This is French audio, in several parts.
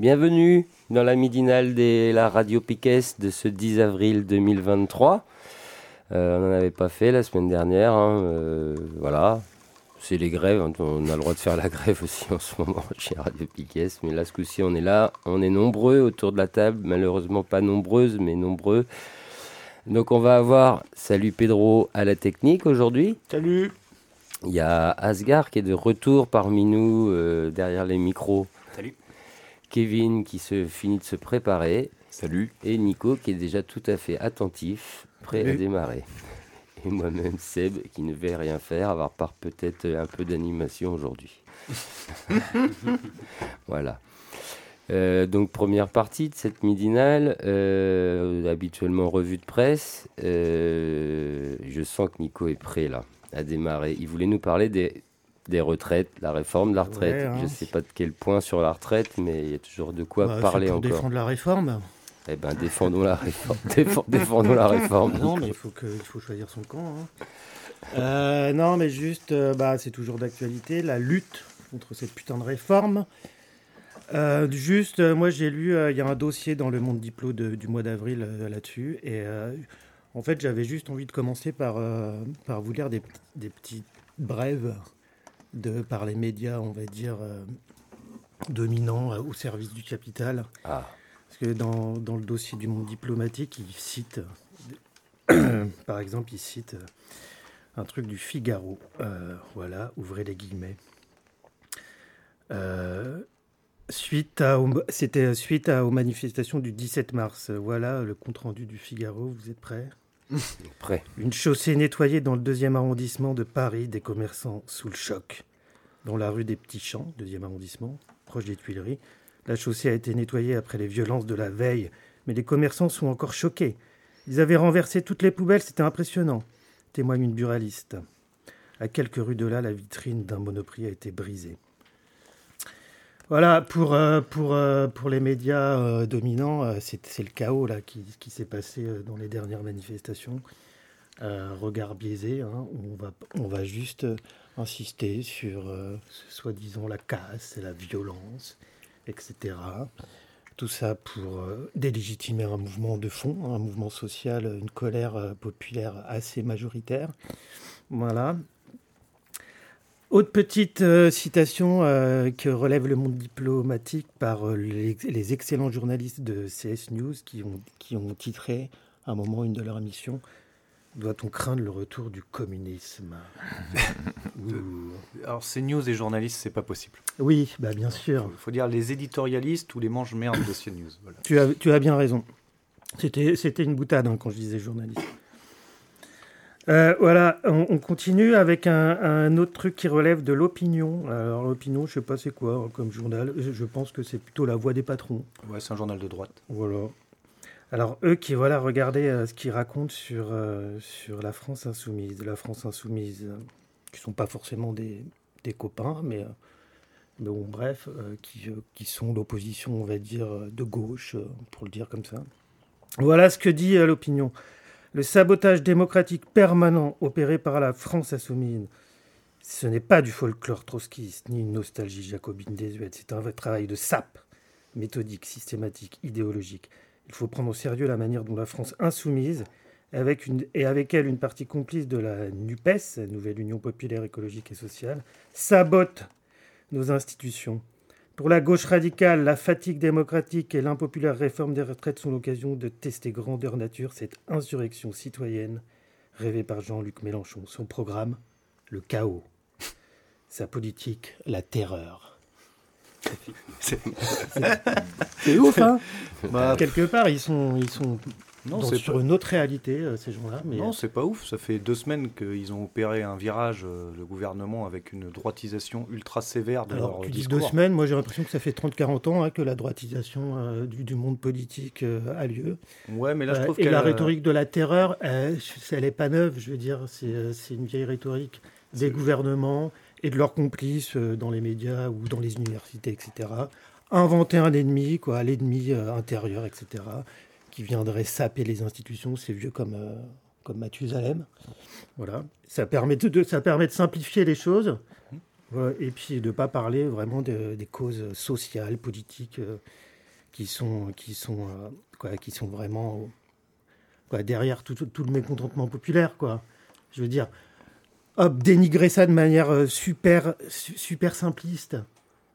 Bienvenue dans la midinale de la Radio Piquet de ce 10 avril 2023. Euh, on n'en avait pas fait la semaine dernière. hein, euh, voilà. C'est les grèves. hein, On a le droit de faire la grève aussi en ce moment chez Radio Piquet. Mais là, ce coup-ci, on est là. On est nombreux autour de la table. Malheureusement, pas nombreuses, mais nombreux. Donc, on va avoir Salut Pedro à la technique aujourd'hui. Salut Il y a Asgar qui est de retour parmi nous euh, derrière les micros. Salut. Kevin qui se finit de se préparer. Salut. Et Nico qui est déjà tout à fait attentif, prêt à démarrer. Et moi-même Seb qui ne vais rien faire, à part part peut-être un peu d'animation aujourd'hui. voilà. Euh, donc première partie de cette midinale, euh, habituellement revue de presse. Euh, je sens que Nico est prêt là à démarrer. Il voulait nous parler des, des retraites, la réforme de la retraite. Ouais, hein. Je ne sais pas de quel point sur la retraite, mais il y a toujours de quoi Bah, parler pour encore. défendre la réforme. Eh ben, défendons la réforme. Défend- défendons la réforme. Non, mais il faut, que, il faut choisir son camp. hein. Euh, non, mais juste, euh, bah, c'est toujours d'actualité, la lutte contre cette putain de réforme. Euh, juste, moi j'ai lu, il y a un dossier dans le Monde Diplo de- du mois d'avril là-dessus. Et en fait, j'avais juste envie de commencer par, par vous lire des, des petites brèves de, par les médias, on va dire, euh, dominants euh, au service du capital. Ah, Parce que dans, dans le dossier du monde diplomatique, il cite, par exemple, il cite euh, un truc du Figaro. Voilà, ouvrez les guillemets. Suite à, c'était suite à, aux manifestations du 17 mars. Voilà le compte rendu du Figaro. Vous êtes prêts? une chaussée nettoyée dans le deuxième arrondissement de Paris, des commerçants sous le choc. Dans la rue des Petits Champs, deuxième arrondissement, proche des Tuileries, la chaussée a été nettoyée après les violences de la veille, mais les commerçants sont encore choqués. Ils avaient renversé toutes les poubelles, c'était impressionnant, témoigne une buraliste. À quelques rues de là, la vitrine d'un monoprix a été brisée. Voilà, pour, euh, pour, euh, pour les médias euh, dominants, c'est le chaos là, qui, qui s'est passé dans les dernières manifestations. Regard biaisé, hein, on, va, on va juste insister sur soi-disant la casse et la violence, etc. Tout ça pour délégitimer un mouvement de fond, hein, un mouvement social, une colère populaire assez majoritaire. Voilà. Autre petite euh, citation euh, que relève le monde diplomatique par euh, les, les excellents journalistes de CS News qui ont, qui ont titré à un moment une de leurs émissions Doit-on craindre le retour du communisme? Alors, c'est news et journalistes, c'est pas possible. Oui, bah bien sûr. Il faut dire les éditorialistes ou les mange-merdes de CNews. Voilà. Tu as, tu as bien raison. C'était, c'était une boutade hein, quand je disais journaliste. Euh, voilà, on, on continue avec un, un autre truc qui relève de l'opinion. Alors l'opinion, je sais pas c'est quoi comme journal. Je pense que c'est plutôt la voix des patrons. Ouais, c'est un journal de droite. Voilà. Alors eux qui voilà, regardez euh, ce qu'ils racontent sur euh, sur la France insoumise, la France insoumise, qui sont pas forcément des, des copains, mais, bon, bref, qui, qui sont l'opposition, on va dire, de gauche, pour le dire comme ça. Voilà ce que dit l'opinion. Le sabotage démocratique permanent opéré par la France insoumise, ce n'est pas du folklore trotskiste ni une nostalgie jacobine désuète, c'est un travail de sape, méthodique, systématique, idéologique. Il faut prendre au sérieux la manière dont la France insoumise, et avec elle une partie complice de la NUPES, Nouvelle Union Populaire Écologique et Sociale, sabote nos institutions. Pour la gauche radicale, la fatigue démocratique et l'impopulaire réforme des retraites sont l'occasion de tester grandeur nature cette insurrection citoyenne rêvée par Jean-Luc Mélenchon. Son programme, le chaos. Sa politique, la terreur. C'est ouf, hein? Bah, Quelque part, ils sont, ils sont non, c'est sur une autre réalité, euh, ces gens-là. Mais... Non, c'est pas ouf. Ça fait deux semaines qu'ils ont opéré un virage, euh, le gouvernement, avec une droitisation ultra sévère de Alors, leur tu dis deux semaines, moi j'ai l'impression que ça fait 30-40 ans hein, que la droitisation euh, du, monde politique a lieu. Ouais, mais là je trouve Et la rhétorique de la terreur, elle, elle est pas neuve, je veux dire, c'est une vieille rhétorique des gouvernements et de leurs complices dans les médias ou dans les universités, etc. Inventer un ennemi, quoi, l'ennemi intérieur, etc qui viendrait saper les institutions, c'est vieux comme, euh, comme Mathusalem. Voilà. Ça permet de, ça permet de simplifier les choses et puis de ne pas parler vraiment des causes sociales, politiques euh, qui, sont, qui, sont, euh, quoi, qui sont vraiment quoi, derrière tout, tout, le mécontentement populaire. Quoi. Je veux dire, hop, dénigrer ça de manière super, super simpliste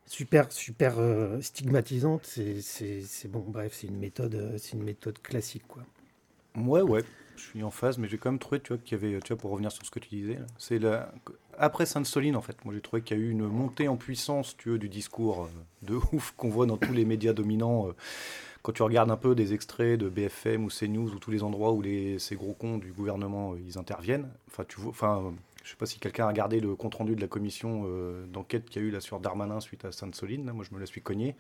super super euh, stigmatisante c'est bon bref c'est une méthode euh, c'est une méthode classique quoi. Ouais ouais je suis en phase mais j'ai quand même trouvé tu vois qu'il y avait tu vois pour revenir sur ce que tu disais c'est après Sainte-Soline en fait moi j'ai trouvé qu'il y a eu une montée en puissance tu veux du discours euh, de ouf qu'on voit dans tous les médias dominants quand tu regardes un peu des extraits de BFM ou CNews ou tous les endroits où les, ces gros cons du gouvernement ils interviennent enfin tu vois enfin je ne sais pas si quelqu'un a regardé le compte-rendu de la commission euh, d'enquête qu'il y a eu là sur Darmanin suite à Sainte-Soline. Moi, je me la suis cogné.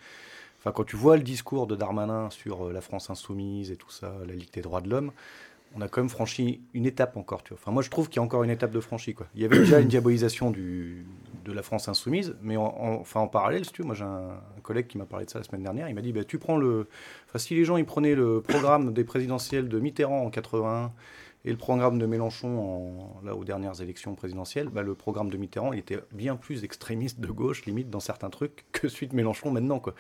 Enfin, quand tu vois le discours de Darmanin sur euh, la France insoumise et tout ça, la Ligue des droits de l'homme, on a quand même franchi une étape encore. Enfin, moi, je trouve qu'il y a encore une étape de franchie. Il y avait déjà une diabolisation de la France insoumise, mais en, enfin, en parallèle, si tu moi j'ai un, collègue qui m'a parlé de ça la semaine dernière. Il m'a dit bah, tu prends le. Enfin, si les gens ils prenaient le programme des présidentielles de Mitterrand en 81 et le programme de Mélenchon, là, aux dernières élections présidentielles, bah, le programme de Mitterrand, il était bien plus extrémiste de gauche, limite, dans certains trucs, que celui de Mélenchon maintenant. Quoi.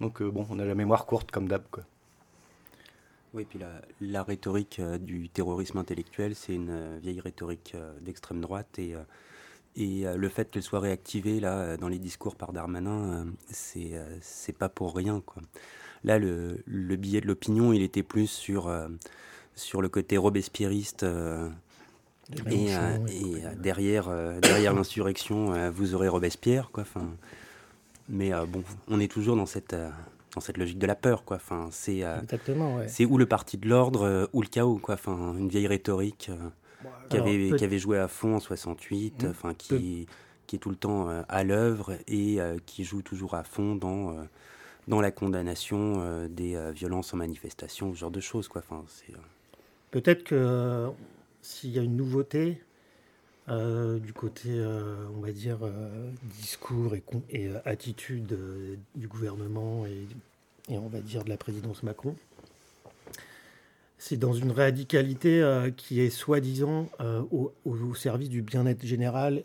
Donc, euh, bon, on a la mémoire courte comme d'hab. Oui, puis la, la rhétorique euh, du terrorisme intellectuel, c'est une euh, vieille rhétorique d'extrême droite. Et, le fait qu'elle soit réactivée là, dans les discours par Darmanin, c'est pas pour rien. Quoi. Là, le billet de l'opinion, il était plus sur sur le côté robespierriste. Euh, et, euh, euh, derrière, derrière l'insurrection, vous aurez Robespierre. Quoi, mais bon, on est toujours dans cette, dans cette logique de la peur. Quoi. Enfin, c'est c'est ou le parti de l'ordre ou le chaos. Quoi. Enfin, une vieille rhétorique qui, avait, qui avait joué à fond en 68, mmh. enfin, qui, qui est tout le temps à l'œuvre et qui joue toujours à fond dans dans la condamnation des violences en manifestation, ce genre de choses. Quoi. Enfin, c'est, Peut-être que euh, s'il y a une nouveauté euh, du côté, euh, on va dire, discours et, attitude du gouvernement et, on va dire de la présidence Macron, c'est dans une radicalité qui est soi-disant au, service du bien-être général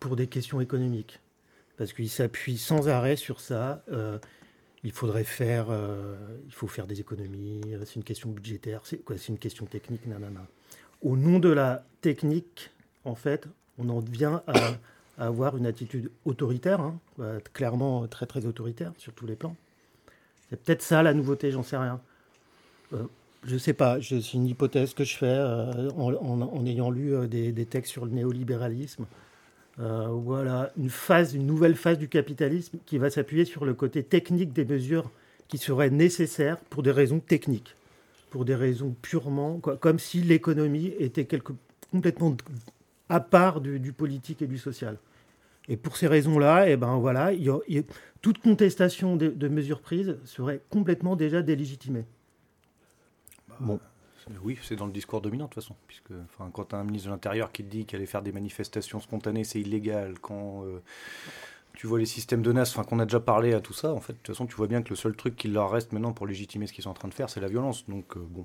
pour des questions économiques. Parce qu'il s'appuie sans arrêt sur ça il faudrait faire, euh, il faut faire des économies, euh, c'est une question budgétaire, c'est une question technique, nanana. Au nom de la technique, en fait, on en vient à, avoir une attitude autoritaire, hein, euh, clairement très très autoritaire sur tous les plans. C'est peut-être ça la nouveauté, j'en sais rien. je ne sais pas, c'est une hypothèse que je fais en, ayant lu des, textes sur le néolibéralisme. Euh, voilà, une phase, une nouvelle phase du capitalisme qui va s'appuyer sur le côté technique des mesures qui seraient nécessaires pour des raisons techniques, pour des raisons purement, comme si l'économie était quelque, complètement à part du, politique et du social. Et pour ces raisons-là, eh ben voilà, toute contestation de, de mesures prises serait complètement déjà délégitimée. Bon. Oui, c'est dans le discours dominant de toute façon. Puisque, enfin, quand tu as un ministre de l'Intérieur qui te dit qu'aller faire des manifestations spontanées, c'est illégal, quand euh, tu vois les systèmes de NAS, enfin, qu'on a déjà parlé à tout ça, en fait, de toute façon, tu vois bien que le seul truc qui leur reste maintenant pour légitimer ce qu'ils sont en train de faire, c'est la violence. Donc, euh, bon,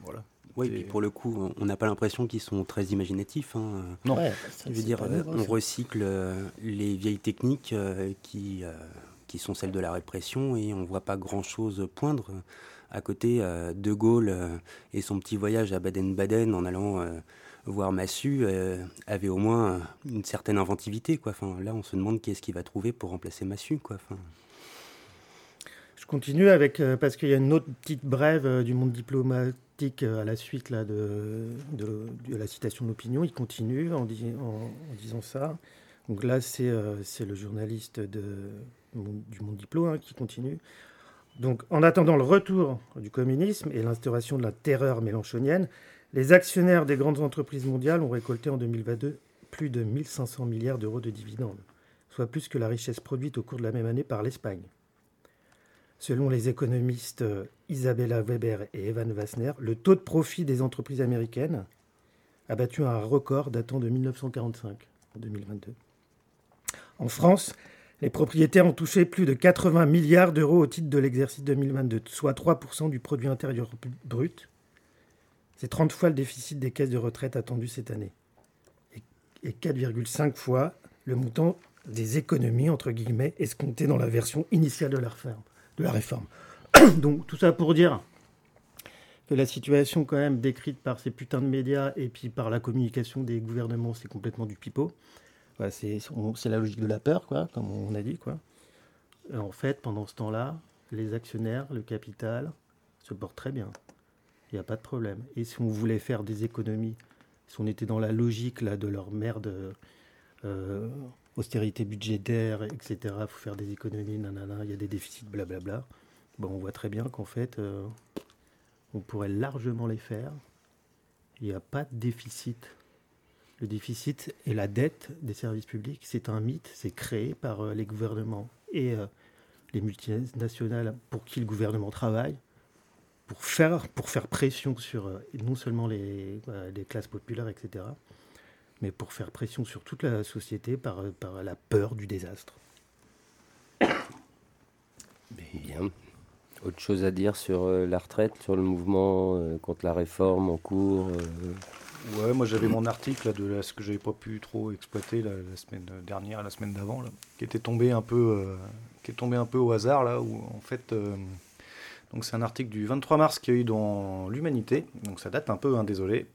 voilà. Oui, et pour le coup, on n'a pas l'impression qu'ils sont très imaginatifs. Hein. Non, je veux dire, on recycle euh, les vieilles techniques qui, qui sont celles de la répression et on ne voit pas grand-chose poindre à côté, euh, De Gaulle euh, et son petit voyage à Baden-Baden en allant euh, voir Massu avait au moins une certaine inventivité. Quoi. Enfin, là, on se demande qui est-ce qu'il va trouver pour remplacer Massu. Quoi. Enfin... Je continue avec, parce qu'il y a une autre petite brève du monde diplomatique à la suite là, de, la citation de l'opinion. Il continue en, disant ça. Donc là, c'est le journaliste de du monde diplôme hein, qui continue. Donc, en attendant le retour du communisme et l'instauration de la terreur mélanchonienne, les actionnaires des grandes entreprises mondiales ont récolté en 2022 plus de 1500 milliards d'euros de dividendes, soit plus que la richesse produite au cours de la même année par l'Espagne. Selon les économistes euh, Isabella Weber et Evan Wassner, le taux de profit des entreprises américaines a battu un record datant de 1945 en 2022. En France, les propriétaires ont touché plus de 80 milliards d'euros au titre de l'exercice 2022, soit 3% du produit intérieur brut. C'est 30 fois le déficit des caisses de retraite attendu cette année. Et 4,5 fois le montant des économies, entre guillemets, escomptées dans la version initiale de la réforme. De la réforme. Donc tout ça pour dire que la situation quand même décrite par ces putains de médias et puis par la communication des gouvernements, c'est complètement du pipeau c'est la logique de la peur, quoi, comme on a dit. Quoi. en fait, pendant ce temps-là, les actionnaires, le capital, se portent très bien. Il n'y a pas de problème. Et si on voulait faire des économies, si on était dans la logique de leur merde, euh, austérité budgétaire, etc., il faut faire des économies, nanana, il y a des déficits, blablabla. Bon, on voit très bien qu'en fait, euh, on pourrait largement les faire. Il n'y a pas de déficit le déficit et la dette des services publics, c'est un mythe, c'est créé par euh, les gouvernements et euh, les multinationales pour qui le gouvernement travaille, pour faire, pour faire pression sur euh, non seulement les, classes populaires, etc., mais pour faire pression sur toute la société par, par la peur du désastre. Bien. Autre chose à dire sur la retraite, sur le mouvement contre la réforme en cours Ouais, moi j'avais mon article de ce que j'avais pas pu trop exploiter la, semaine dernière, la semaine d'avant, qui était tombé un peu, euh, qui est tombé un peu au hasard là, où en fait, euh, donc c'est un article du 23 mars qu'il y a eu dans l'Humanité, donc ça date un peu, hein, désolé.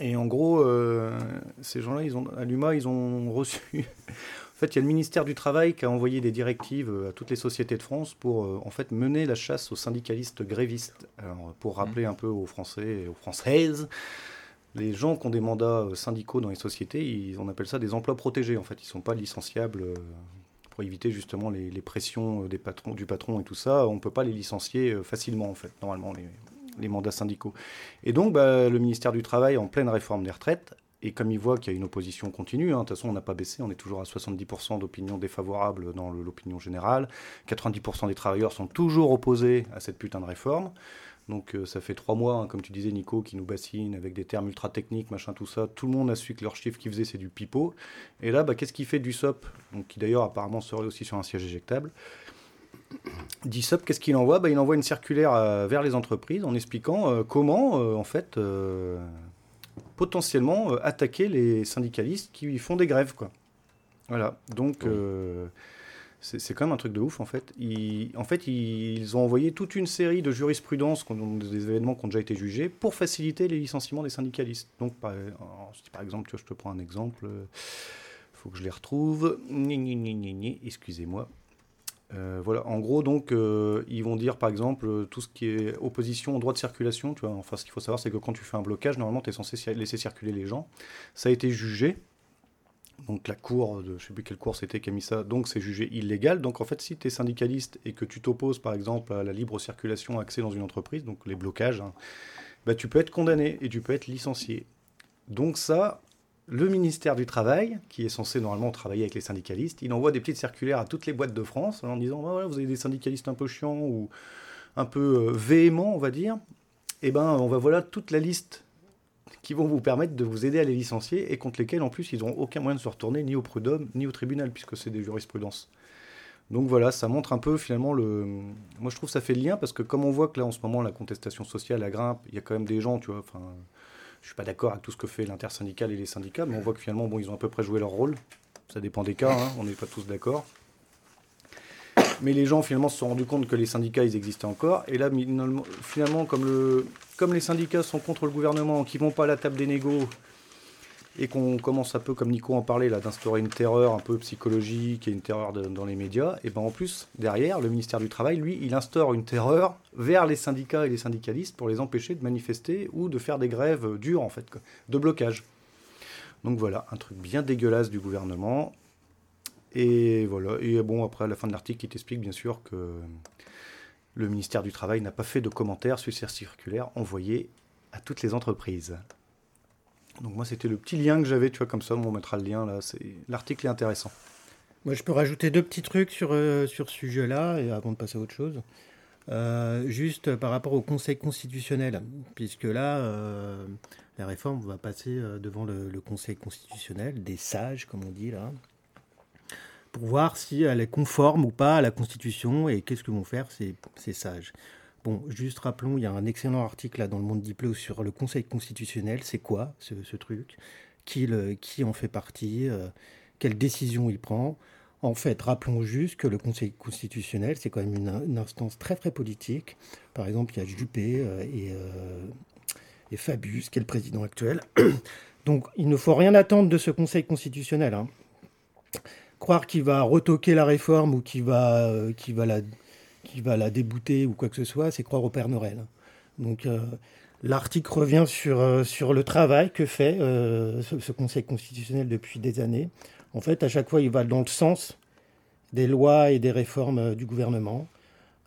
Et en gros, euh, ces gens-là, ils ont à l'UMA, ils ont reçu. en fait, il y a le ministère du Travail qui a envoyé des directives à toutes les sociétés de France pour en fait mener la chasse aux syndicalistes grévistes. Alors, pour rappeler mmh. un peu aux Français et aux Françaises les gens qui ont des mandats euh, syndicaux dans les sociétés, on appelle ça des emplois protégés. En fait, ils ne sont pas licenciables euh, pour éviter justement les, pressions euh, du patron et tout ça. On ne peut pas les licencier facilement, en fait, normalement, les, mandats syndicaux. Et donc, bah, le ministère du Travail, en pleine réforme des retraites, et comme il voit qu'il y a une opposition continue, hein, de toute façon on n'a pas baissé, on est toujours à 70% d'opinion défavorable dans l'opinion générale, 90% des travailleurs sont toujours opposés à cette putain de réforme. Donc euh, ça fait trois mois, hein, comme tu disais Nico, qui nous bassine avec des termes ultra techniques, machin, tout ça. Tout le monde a su que leur chiffre qu'ils faisaient, c'est du pipeau. Et là, bah, qu'est-ce qu'il fait du SOP Donc, Qui d'ailleurs apparemment serait aussi sur un siège éjectable? DISOP, qu'est-ce qu'il envoie? Bah, Il envoie une circulaire euh, vers les entreprises en expliquant euh, comment, en fait, potentiellement attaquer les syndicalistes qui font des grèves. Quoi. Voilà. Donc, c'est quand même un truc de ouf en fait. en fait, ils ont envoyé toute une série de jurisprudences, des événements qui ont déjà été jugés, pour faciliter les licenciements des syndicalistes. Donc, par, exemple, je te prends un exemple, il faut que je les retrouve. Excusez-moi. Euh, voilà, en gros, donc, euh, ils vont dire, par exemple, tout ce qui est opposition au droit de circulation. Enfin, ce qu'il faut savoir, c'est que quand tu fais un blocage, normalement, tu es censé laisser circuler les gens. Ça a été jugé donc la cour, de, je ne sais plus quelle cour c'était qui a mis ça, donc c'est jugé illégal. Donc en fait, si tu es syndicaliste et que tu t'opposes par exemple à la libre circulation accès dans une entreprise, donc les blocages, hein, bah, tu peux être condamné et tu peux être licencié. Donc ça, le ministère du Travail, qui est censé normalement travailler avec les syndicalistes, il envoie des petites circulaires à toutes les boîtes de France en disant bah, vous avez des syndicalistes un peu chiants ou un peu euh, véhéments, on va dire. Eh ben, on va voilà toute la liste qui vont vous permettre de vous aider à les licencier et contre lesquels en plus ils n'ont aucun moyen de se retourner ni au prud'homme ni au tribunal puisque c'est des jurisprudences. Donc voilà, ça montre un peu finalement le. Moi je trouve que ça fait le lien parce que comme on voit que là en ce moment la contestation sociale la grimpe, il y a quand même des gens, tu vois, enfin. Je suis pas d'accord avec tout ce que fait l'intersyndical et les syndicats, mais on voit que finalement, ils ont à peu près joué leur rôle. Ça dépend des cas, hein, on n'est pas tous d'accord. Mais les gens finalement se sont rendus compte que les syndicats ils existaient encore. Et là, finalement, comme le, comme les syndicats sont contre le gouvernement, qui vont pas à la table des négos, et qu'on commence un peu, comme Nico en parlait, là, d'instaurer une terreur un peu psychologique et une terreur dans les médias, et ben en plus, derrière, le ministère du Travail, lui, il instaure une terreur vers les syndicats et les syndicalistes pour les empêcher de manifester ou de faire des grèves dures, en fait, de blocage. Donc voilà, un truc bien dégueulasse du gouvernement. Et voilà. Et bon, après, à la fin de l'article, il t'explique bien sûr que le ministère du Travail n'a pas fait de commentaires sur cette circulaire envoyée à toutes les entreprises. Donc moi, c'était le petit lien que j'avais, tu vois, comme ça, on mettra le lien là. L'article est intéressant. Moi, je peux rajouter deux petits trucs sur, euh, sur ce sujet-là, et avant de passer à autre chose. Euh, juste par rapport au Conseil constitutionnel, puisque là, euh, la réforme va passer devant le, Conseil constitutionnel, des sages, comme on dit là, pour voir si elle est conforme ou pas à la Constitution et qu'est-ce que vont faire ces, ces sages. Bon, juste rappelons, il y a un excellent article là dans le Monde Diplo sur le Conseil constitutionnel. C'est quoi ce, truc? Qui, en fait partie euh, Quelle décision il prend? En fait, rappelons juste que le Conseil constitutionnel, c'est quand même une, instance très très politique. Par exemple, il y a Juppé euh, et, euh, et, Fabius, qui est le président actuel. Donc, il ne faut rien attendre de ce Conseil constitutionnel. Hein. Croire qu'il va retoquer la réforme ou qu'il va, euh, va la va la débouter ou quoi que ce soit, c'est croire au Père Noël. Donc euh, l'article revient sur, euh, sur le travail que fait ce, ce, Conseil constitutionnel depuis des années. En fait, à chaque fois, il va dans le sens des lois et des réformes du gouvernement.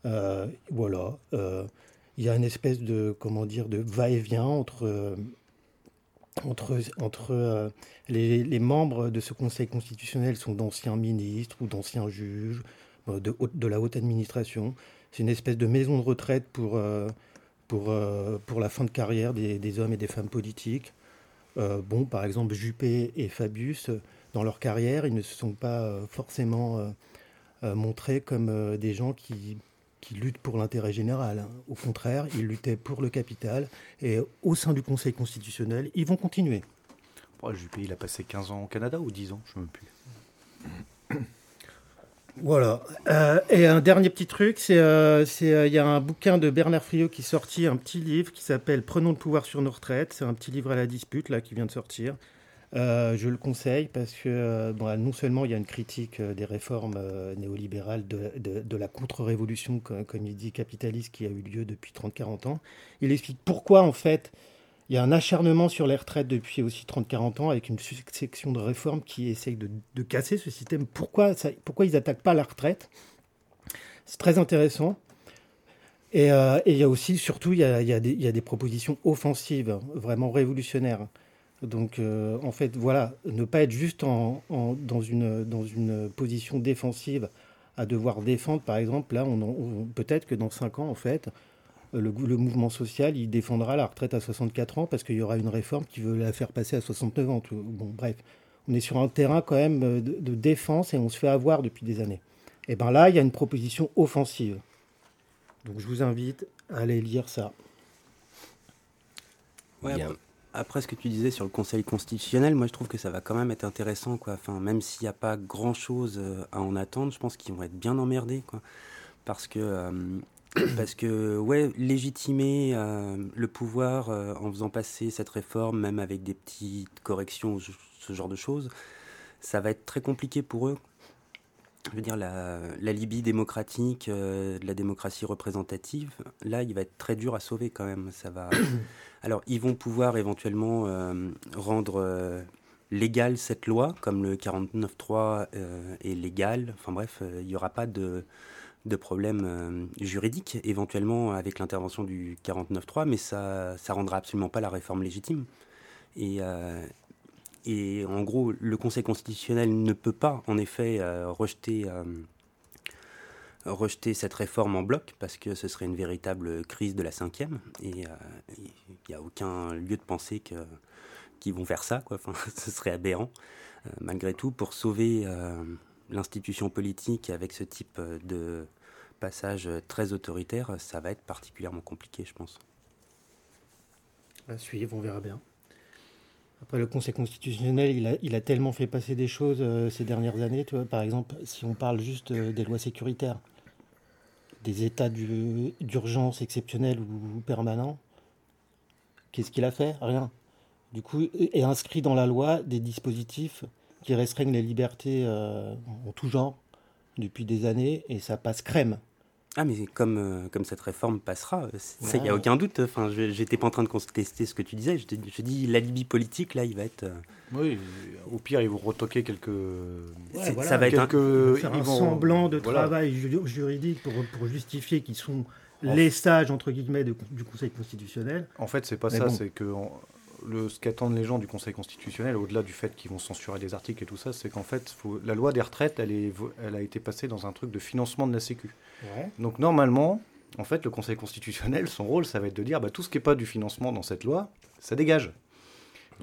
Voilà. il y a une espèce de, comment dire, de va-et-vient entre, entre, entre les, les membres de ce Conseil constitutionnel sont d'anciens ministres ou d'anciens juges euh, de, de, la haute administration. C'est une espèce de maison de retraite pour, euh, pour, euh, pour la fin de carrière des, des hommes et des femmes politiques. Euh, bon, par exemple, Juppé et Fabius, dans leur carrière, ils ne se sont pas forcément montrés comme des gens qui, qui luttent pour l'intérêt général. Au contraire, ils luttaient pour le capital. Et au sein du Conseil constitutionnel, ils vont continuer. Oh, Juppé, il a passé 15 ans au Canada ou 10 ans Je ne sais plus. Voilà. Euh, et un dernier petit truc, c'est il euh, euh, y a un bouquin de Bernard Friot qui est sorti, un petit livre qui s'appelle Prenons le pouvoir sur nos retraites. C'est un petit livre à la dispute là qui vient de sortir. Euh, je le conseille parce que bon, non seulement il y a une critique des réformes néolibérales de, de, la contre-révolution, comme, il dit, capitaliste qui a eu lieu depuis 30-40 ans. Il explique pourquoi en fait il y a un acharnement sur les retraites depuis aussi 30-40 ans avec une succession de réformes qui essayent de, de casser ce système. Pourquoi, pourquoi ils n'attaquent pas la retraite? C'est très intéressant. Et, euh, il y a aussi, surtout, il y y a des propositions offensives, vraiment révolutionnaires. Donc, euh, en fait, voilà, ne pas être juste en, en, dans, une, dans une position défensive à devoir défendre, par exemple, là, on, on peut-être que dans 5 ans, en fait, le, le, mouvement social, il défendra la retraite à 64 ans parce qu'il y aura une réforme qui veut la faire passer à 69 ans. Tout. Bon, bref, on est sur un terrain quand même de, de, défense et on se fait avoir depuis des années. Et bien là, il y a une proposition offensive. Donc je vous invite à aller lire ça. Ouais, après, après, ce que tu disais sur le Conseil constitutionnel, moi je trouve que ça va quand même être intéressant. Quoi. Même s'il n'y a pas grand-chose à en attendre, je pense qu'ils vont être bien emmerdés. Parce que euh, légitimer euh, le pouvoir euh, en faisant passer cette réforme, même avec des petites corrections, ce genre de choses, ça va être très compliqué pour eux. Je veux dire, la, Libye démocratique, euh, la démocratie représentative, là, il va être très dur à sauver quand même. Ça va... Alors, ils vont pouvoir éventuellement euh, rendre euh, légale cette loi, comme le 49.3 est légal. Enfin bref, il n'y aura pas de de problèmes euh, juridiques, éventuellement avec l'intervention du 49.3, mais ça ne rendra absolument pas la réforme légitime. Et, et en gros, le Conseil constitutionnel ne peut pas, en effet, euh, rejeter, euh, rejeter cette réforme en bloc, parce que ce serait une véritable crise de la cinquième, et il n'y a aucun lieu de penser que qu'ils vont faire ça, quoi. Enfin, ce serait aberrant. malgré tout, pour sauver l'institution politique avec ce type de passage très autoritaire, ça va être particulièrement compliqué, je pense. À suivre, on verra bien. Après, le Conseil constitutionnel, il a, tellement fait passer des choses euh, ces dernières années. Tu vois, par exemple, si on parle juste euh, des lois sécuritaires, des états d'urgence exceptionnels ou permanents, qu'est-ce qu'il a fait? Rien. Du coup, est inscrit dans la loi des dispositifs qui restreignent les libertés euh, en tout genre depuis des années et ça passe crème. Ah, mais comme, euh, comme cette réforme passera, il n'y a aucun doute. Enfin, j'étais pas en train de contester ce que tu disais. Je, je dis, l'alibi politique, là, il va être. Euh, oui, au pire, ils vont retoquer quelques. ça va être un... faire un semblant de travail juridique pour, pour justifier qu'ils sont les sages, entre guillemets, du Conseil constitutionnel. En fait, c'est pas ça. C'est que le, ce qu'attendent les gens du Conseil constitutionnel, au-delà du fait qu'ils vont censurer des articles et tout ça, c'est qu'en fait, la loi des retraites, elle, est, elle a été passée dans un truc de financement de la Sécu. Donc normalement, en fait, le Conseil constitutionnel, son rôle, ça va être de dire bah, tout ce qui n'est pas du financement dans cette loi, ça dégage.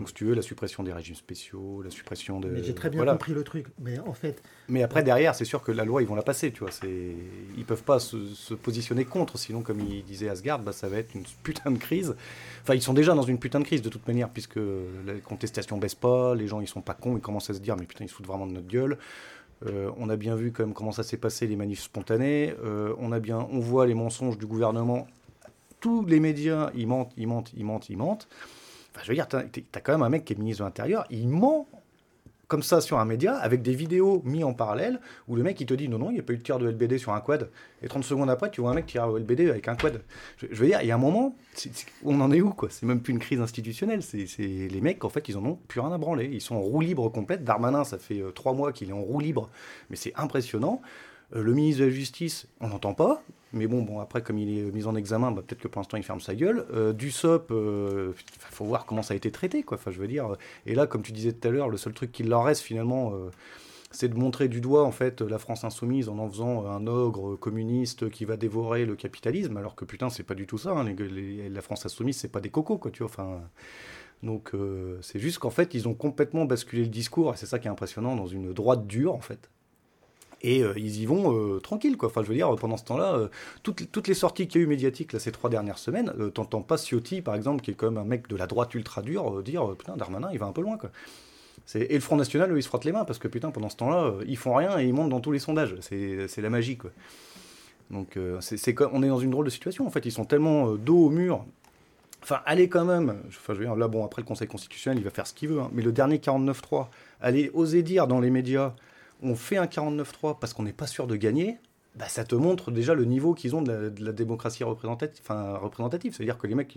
Donc, si tu veux, la suppression des régimes spéciaux, la suppression de. Mais j'ai très bien compris le truc. Mais en fait. Mais après, derrière, c'est sûr que la loi, ils vont la passer, tu vois. Ils peuvent pas se, positionner contre, sinon, comme il disait Asgard, bah, ça va être une putain de crise. Enfin, ils sont déjà dans une putain de crise, de toute manière, puisque les contestations baissent pas, les gens, ils sont pas cons, ils commencent à se dire, mais putain, ils se foutent vraiment de notre gueule. Euh, on a bien vu comme comment ça s'est passé les manifs spontanés. Euh, on a bien, on voit les mensonges du gouvernement. Tous les médias, ils mentent, ils mentent, ils mentent, ils mentent. Enfin, je veux dire, tu as, quand même un mec qui est ministre de l'Intérieur, il ment comme ça sur un média, avec des vidéos mis en parallèle, où le mec il te dit non, non, il n'y a pas eu de tir de LBD sur un quad, et 30 secondes après, tu vois un mec tirer au LBD avec un quad. Je, veux dire, il y a un moment, on en est où quoi? C'est même plus une crise institutionnelle, c'est les mecs, en fait, ils en ont plus rien à branler, ils sont en roue libre complète. Darmanin, ça fait euh, trois mois qu'il est en roue libre, mais c'est impressionnant. Euh, le ministre de la Justice, on n'entend pas. Mais bon, bon, après, comme il est mis en examen, bah, peut-être que pour l'instant, il ferme sa gueule. Euh, du SOP, il euh, faut voir comment ça a été traité, quoi. Enfin, je veux dire. Et là, comme tu disais tout à l'heure, le seul truc qu'il leur reste, finalement, c'est de montrer du doigt, en fait, la France insoumise en en faisant un ogre communiste qui va dévorer le capitalisme. Alors que, putain, c'est pas du tout ça. Hein. la France insoumise, c'est pas des cocos, quoi, tu vois. Enfin. Donc, c'est juste qu'en fait, ils ont complètement basculé le discours, et c'est ça qui est impressionnant, dans une droite dure, en fait et euh, ils y vont euh, tranquille quoi. Enfin, je veux dire, pendant ce temps-là, euh, toutes, les sorties qu'il y a eu médiatiques là, ces trois dernières semaines, t'entends pas Ciotti, par exemple, qui est quand même un mec de la droite ultra dure, dire putain, Darmanin, il va un peu loin quoi. Et le Front National, eux, ils se frottent les mains parce que putain, pendant ce temps-là, ils font rien et ils montent dans tous les sondages. C'est la magie quoi. Donc, on est dans une drôle de situation en fait. Ils sont tellement dos au mur Enfin, allez quand même. Je veux dire, là, bon, après le Conseil constitutionnel, il va faire ce qu'il veut. Hein, mais le dernier 49-3, allez oser dire dans les médias on fait un 49-3 parce qu'on n'est pas sûr de gagner, bah, ça te montre déjà le niveau qu'ils ont de la, démocratie représentative. C'est-à-dire que les mecs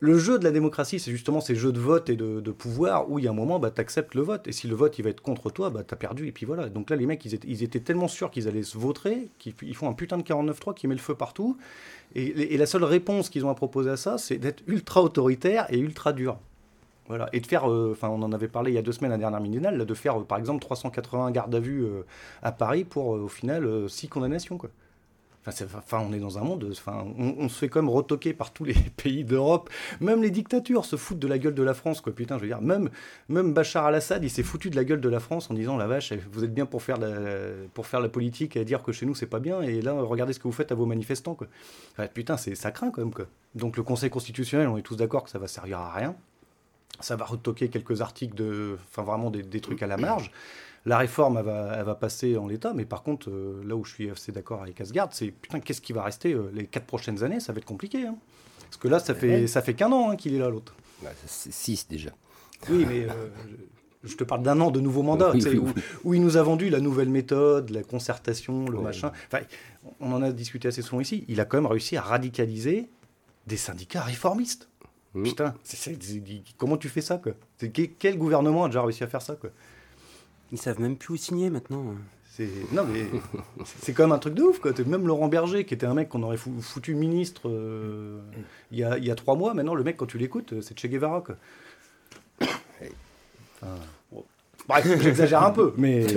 le jeu de la démocratie, c'est justement ces jeux de vote et de, pouvoir où il y a un moment, bah, tu acceptes le vote. Et si le vote il va être contre toi, bah, tu as perdu. Et puis voilà. Donc là, les mecs, ils étaient, tellement sûrs qu'ils allaient se voter qu'ils font un putain de 49-3 qui met le feu partout. et la seule réponse qu'ils ont à proposer à ça, c'est d'être ultra autoritaire et ultra dur. Voilà. Et de faire, euh, enfin, on en avait parlé il y a deux semaines à la dernière minimale, de faire euh, par exemple 380 gardes à vue euh, à Paris pour au final six condamnations. Quoi. Enfin, on est dans un monde, enfin, on, se fait comme retoquer par tous les pays d'Europe. Même les dictatures se foutent de la gueule de la France, quoi. Putain, je veux dire, même, même Bachar al-Assad, il s'est foutu de la gueule de la France en disant la vache, vous êtes bien pour faire la, pour faire la politique et dire que chez nous c'est pas bien, et là, regardez ce que vous faites à vos manifestants, quoi. putain, ça craint quand même, quoi. Donc le Conseil constitutionnel, on est tous d'accord que ça va servir à rien ça va retoquer quelques articles, de, enfin vraiment des, trucs à la marge. La réforme, elle va, elle va passer en l'état, mais par contre, euh, là où je suis assez d'accord avec Asgard, c'est putain, qu'est-ce qui va rester euh, les quatre prochaines années Ça va être compliqué. Hein. Parce que là, ça fait, ça fait qu'un an hein, qu'il est là, l'autre. Bah, c'est six déjà. Oui, mais euh, je, te parle d'un an de nouveau mandat, où, il nous a vendu la nouvelle méthode, la concertation, le machin. Enfin, on en a discuté assez souvent ici. Il a quand même réussi à radicaliser des syndicats réformistes. Mmh. Putain, comment tu fais ça quoi? Quel gouvernement a déjà réussi à faire ça quoi? Ils savent même plus où signer maintenant. Non mais c'est quand même un truc de ouf quoi. Même Laurent Berger, qui était un mec qu'on aurait foutu ministre euh, il, y a, il, y a, trois mois, maintenant le mec quand tu l'écoutes, c'est Che Guevara quoi. Bref, j'exagère un peu, mais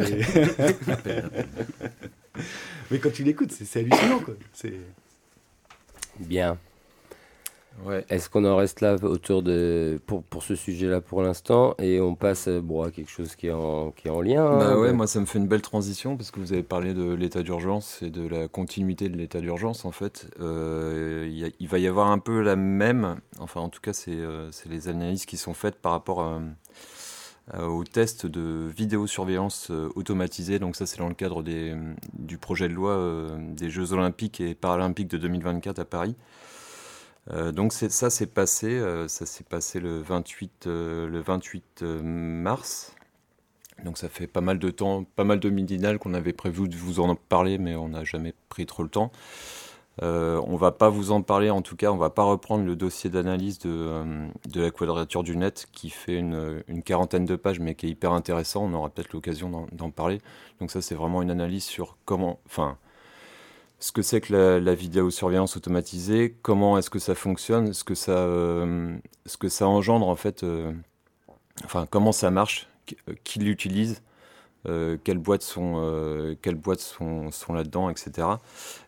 mais quand tu l'écoutes, c'est hallucinant quoi. C'est bien. Est-ce qu'on en reste là autour de pour, pour ce sujet-là pour l'instant et on passe bon, à quelque chose qui est en, qui est en lien Bah hein, ouais, moi ça me fait une belle transition parce que vous avez parlé de l'état d'urgence et de la continuité de l'état d'urgence en fait. Euh, il va y avoir un peu la même, enfin en tout cas c'est euh, les analyses qui sont faites par rapport à, au test de vidéosurveillance euh, automatisée. Donc ça, c'est dans le cadre des, du projet de loi des Jeux olympiques et paralympiques de 2024 à Paris. Euh, donc ça s'est passé, euh, ça s'est passé le 28, euh, le 28 mars. Donc ça fait pas mal de temps, pas mal de midinal qu'on avait prévu de vous en parler, mais on n'a jamais pris trop le temps. On va pas vous en parler, en tout cas, on va pas reprendre le dossier d'analyse de, de, la quadrature du net qui fait une, une, quarantaine de pages, mais qui est hyper intéressant. On aura peut-être l'occasion d'en parler. Donc ça, c'est vraiment une analyse sur comment, enfin, ce que c'est que la, la vidéosurveillance automatisée, comment est-ce que ça fonctionne, ce que ça, euh, ce que ça engendre en fait, euh, enfin comment ça marche, qui l'utilise, euh, quelles boîtes sont, quelles boîtes sont, là-dedans, etc.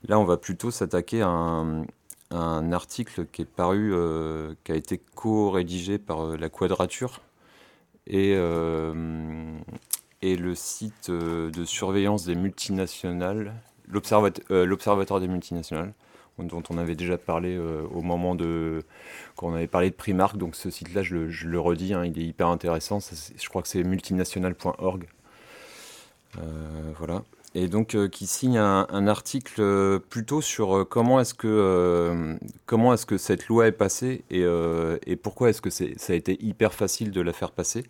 Là, on va plutôt s'attaquer à un, un, article qui est paru, qui a été co-rédigé par la Quadrature et, et le site de surveillance des multinationales, l'Observatoire des multinationales dont on avait déjà parlé au moment de quand on avait parlé de Primark. Donc ce site-là, je, le redis, hein, il est hyper intéressant. je crois que c'est multinational.org. Euh, voilà. Et donc euh, qui signe un, article euh, plutôt sur comment est-ce que comment est-ce que cette loi est passée et, pourquoi est-ce que ça a été hyper facile de la faire passer.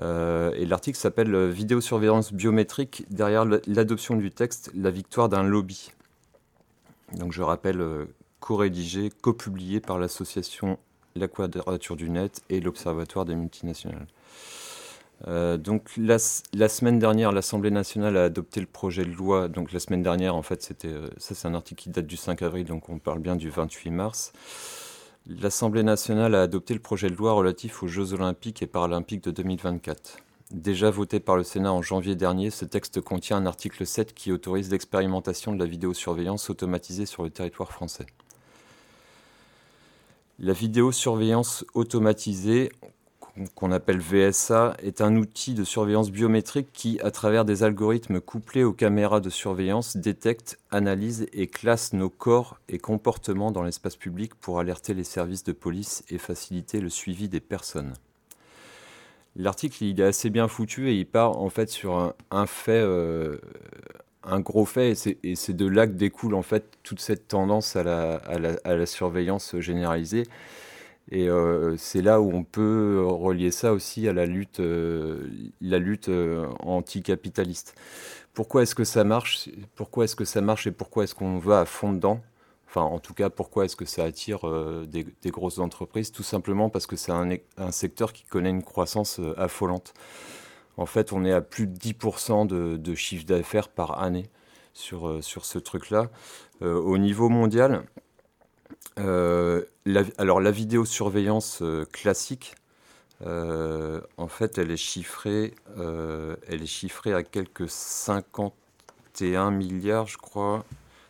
Et l'article s'appelle Vidéosurveillance biométrique derrière l'adoption du texte, la victoire d'un lobby. Donc je rappelle, co-rédigé, co-publié par l'association La Quadrature du Net et l'Observatoire des multinationales. Euh, donc la, semaine dernière, l'Assemblée nationale a adopté le projet de loi. Donc la semaine dernière, en fait, c'était euh, ça, c'est un article qui date du 5 avril, donc on parle bien du 28 mars. L'Assemblée nationale a adopté le projet de loi relatif aux Jeux olympiques et paralympiques de 2024. Déjà voté par le Sénat en janvier dernier, ce texte contient un article 7 qui autorise l'expérimentation de la vidéosurveillance automatisée sur le territoire français. La vidéosurveillance automatisée, qu'on appelle VSA, est un outil de surveillance biométrique qui, à travers des algorithmes couplés aux caméras de surveillance, détecte, analyse et classe nos corps et comportements dans l'espace public pour alerter les services de police et faciliter le suivi des personnes. L'article il est assez bien foutu et il part en fait sur un, fait, euh, un gros fait, et c'est de là que découle en fait toute cette tendance à la, à la surveillance généralisée. Et euh, c'est là où on peut relier ça aussi à la lutte, euh, la lutte euh, anticapitaliste. Pourquoi est-ce que ça marche? Pourquoi est-ce que ça marche et pourquoi est-ce qu'on va à fond dedans? Enfin, en tout cas, pourquoi est-ce que ça attire des, grosses entreprises? Tout simplement parce que c'est un, un, secteur qui connaît une croissance affolante. En fait, on est à plus de 10% de, de chiffre d'affaires par année sur, sur ce truc-là. au niveau mondial, euh, alors la vidéosurveillance euh, classique, euh, en fait, elle est chiffrée, elle est chiffrée à quelques 51 milliards, je crois,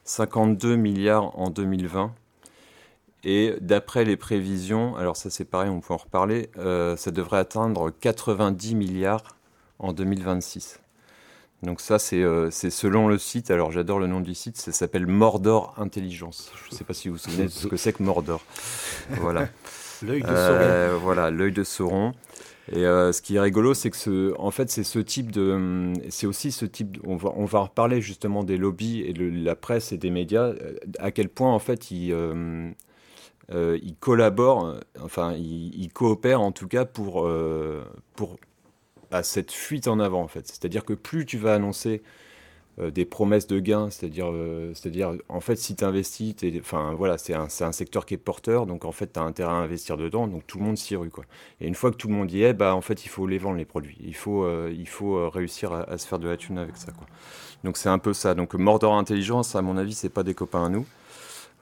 52 milliards en 2020. Et d'après les prévisions, alors ça c'est pareil, on peut en reparler, ça devrait atteindre 90 milliards en 2026. Donc ça, euh, c'est selon le site. Alors j'adore le nom du site. Ça s'appelle Mordor Intelligence. Je ne sais pas si vous vous souvenez de ce que c'est que Mordor. Voilà. l'œil de euh, Sauron. voilà, l'œil de Sauron. Et euh, ce qui est rigolo, c'est que ce, en fait, c'est ce type de, c'est aussi ce type. on va, on va reparler justement des lobbies et de la presse et des médias. À quel point en fait ils, ils collaborent, enfin ils, ils, coopèrent en tout cas pour, pour à cette fuite en avant en fait. C'est-à-dire que plus tu vas annoncer euh, des promesses de gains, c'est-à-dire, euh, c'est-à-dire en fait si tu investis, enfin voilà, c'est un, un, secteur qui est porteur, donc en fait tu as intérêt à investir dedans, donc tout le monde s'y rue quoi. Et une fois que tout le monde y est, bah en fait il faut les vendre les produits, il faut, euh, il faut réussir à, se faire de la thune avec ça quoi. Donc c'est un peu ça. Donc Mordor Intelligence, à mon avis, c'est pas des copains à nous.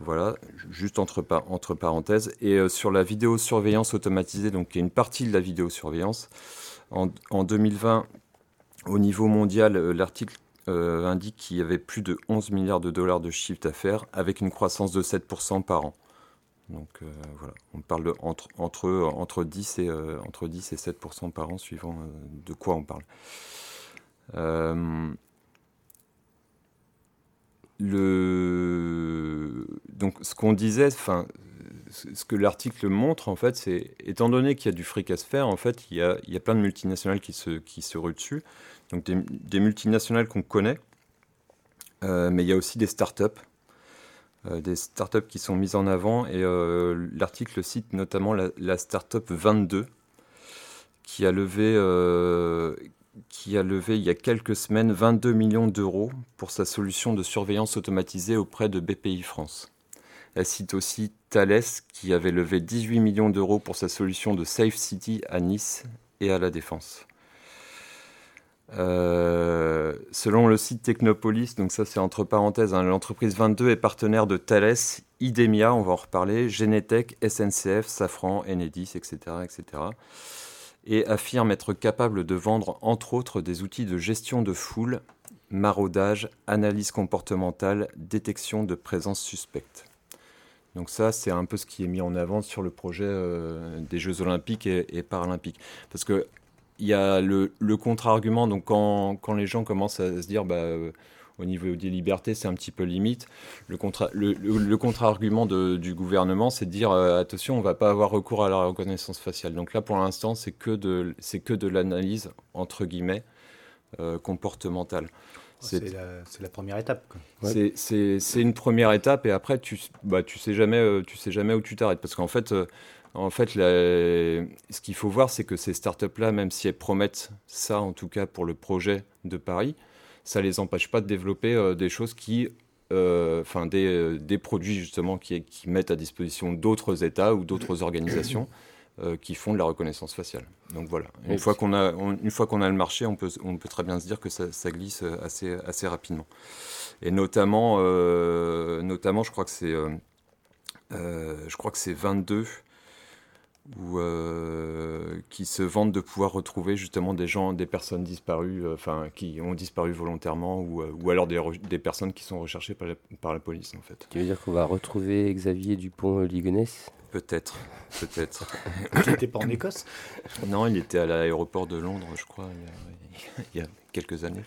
Voilà, juste entre, entre parenthèses. Et sur la vidéosurveillance automatisée, donc y a une partie de la vidéosurveillance. En, 2020, au niveau mondial, euh, l'article euh, indique qu'il y avait plus de 11 milliards de dollars de chiffre d'affaires avec une croissance de 7% par an. Donc euh, voilà, on parle entre, entre, entre, 10 et, entre 10 et 7% par an suivant de quoi on parle. le... Donc ce qu'on disait, ce que l'article montre, en fait, c'est, étant donné qu'il y a du fric à se faire, en fait, il y a, plein de multinationales qui se, ruent dessus. Donc des, des multinationales qu'on connaît, euh, mais il y a aussi des startups, euh, des startups qui sont mises en avant. Et euh, l'article cite notamment la, la startup 22, qui a levé, qui a levé il y a quelques semaines 22 millions d'euros pour sa solution de surveillance automatisée auprès de BPI France. Elle cite aussi Thales qui avait levé 18 millions d'euros pour sa solution de Safe City à Nice et à la Défense. Euh, selon le site Technopolis, donc ça c'est entre parenthèses, hein, l'entreprise 22 est partenaire de Thales, Idemia, on va en reparler, Genetech, SNCF, Safran, Enedis, etc., etc. Et affirme être capable de vendre entre autres des outils de gestion de foule, maraudage, analyse comportementale, détection de présence suspecte. Donc ça, c'est un peu ce qui est mis en avant sur le projet euh, des Jeux Olympiques et, paralympiques. Parce que il y a le, contre-argument, donc quand, les gens commencent à se dire, bah, euh, au niveau des libertés, c'est un petit peu limite, le, contre-argument du gouvernement, c'est de dire, euh, attention, on ne va pas avoir recours à la reconnaissance faciale. Donc là, pour l'instant, c'est que de, que de l'analyse, entre guillemets, comportementale. C'est la, première étape. C'est une première étape et après tu bah, tu sais jamais euh, tu sais jamais où tu t'arrêtes. Parce qu'en fait euh, en fait ce qu'il faut voir c'est que ces startups là même si elles promettent ça en tout cas pour le projet de Paris ça les empêche pas de développer euh, des choses qui enfin des, des, produits justement qui, qui mettent à disposition d'autres États ou d'autres organisations euh, qui font de la reconnaissance faciale. Donc voilà, une fois qu'on a, une fois qu'on a le marché, on peut, on peut très bien se dire que ça, ça glisse assez, assez rapidement. Et notamment, euh, notamment je crois que c'est, euh, je crois que c'est 22 ou qui se vantent de pouvoir retrouver justement des gens, des personnes disparues, enfin qui ont disparu volontairement, ou, ou alors des, des, personnes qui sont recherchées par la, par la, police en fait. Tu veux dire qu'on va retrouver Xavier Dupont-Ligonnès? Peut-être, peut-être. Il n'était pas en Écosse Non, il était à l'aéroport de Londres, je crois, il y a, quelques années.